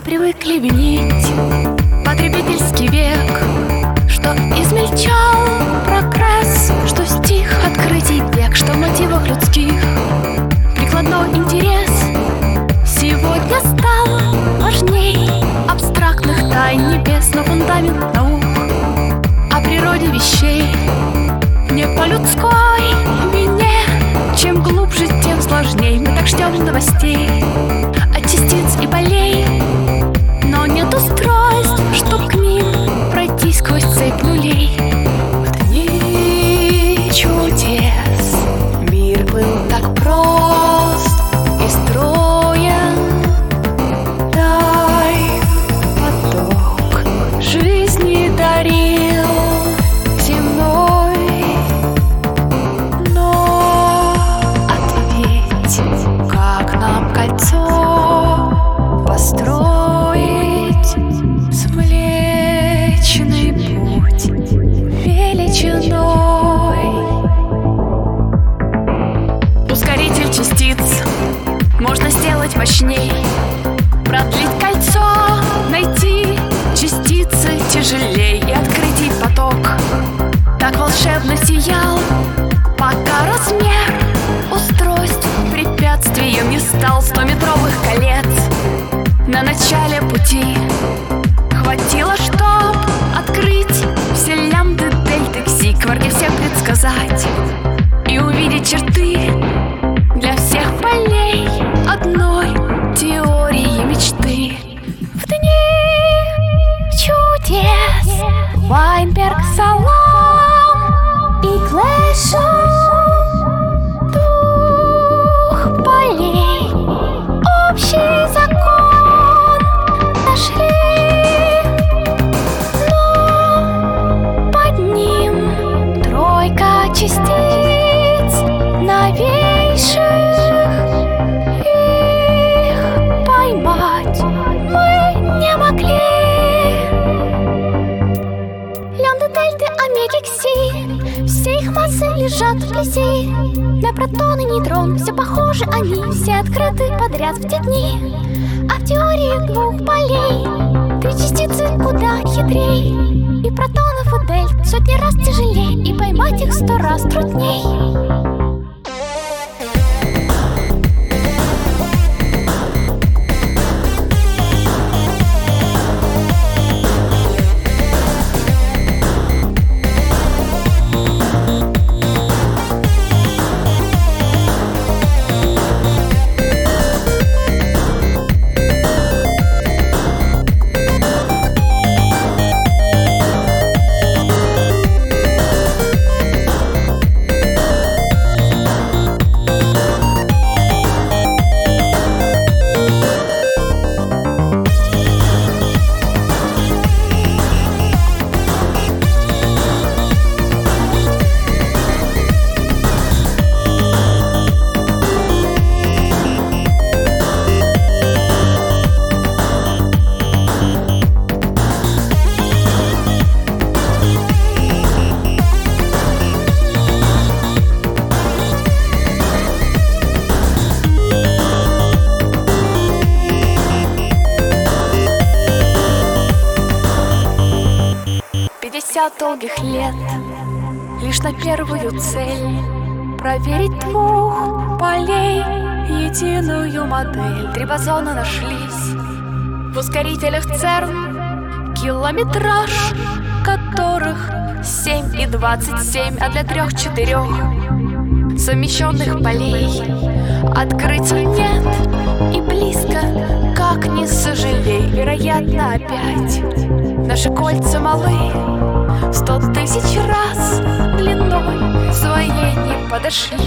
привыкли винить Потребительский век Что измельчал прогресс Что стих открытий век Что в мотивах людских Прикладной интерес. Сегодня стал важней Абстрактных тайн небес Но фундамент наук О природе вещей Не по людской вине. Чем глубже, тем сложней. Мы так ждем новостей Млечный путь величиной. Ускоритель частиц можно сделать мощней. Продлить кольцо, найти частицы тяжелей И открыть поток Так волшебно сиял Пока размер все предсказать И увидеть черты для всех полей одной теории мечты. В дни чудес Вайнберг, Салам и Клэшо частиц новейших Их поймать. Мы не могли. Лямбда, дельты, омеги, кси. Все их массы лежат вблизи На протон и нейтрон. Все похожи они Все открыты подряд в те дни. А в теории двух полей Три частицы куда хитрей. И протонов дельт Сотни раз тяжелей И поймать их сто раз трудней Пятьдесят долгих лет. Лишь на первую цель Проверить двух полей Единую модель. Три бозона нашлись В ускорителях ЦЕРН Километраж Которых семь и двадцать семь А для трех-четырех Совмещенных полей. Открытий нет И близко не сожалей. Вероятно опять Наши кольца малы. Сто тысяч раз длиной Своей не подошли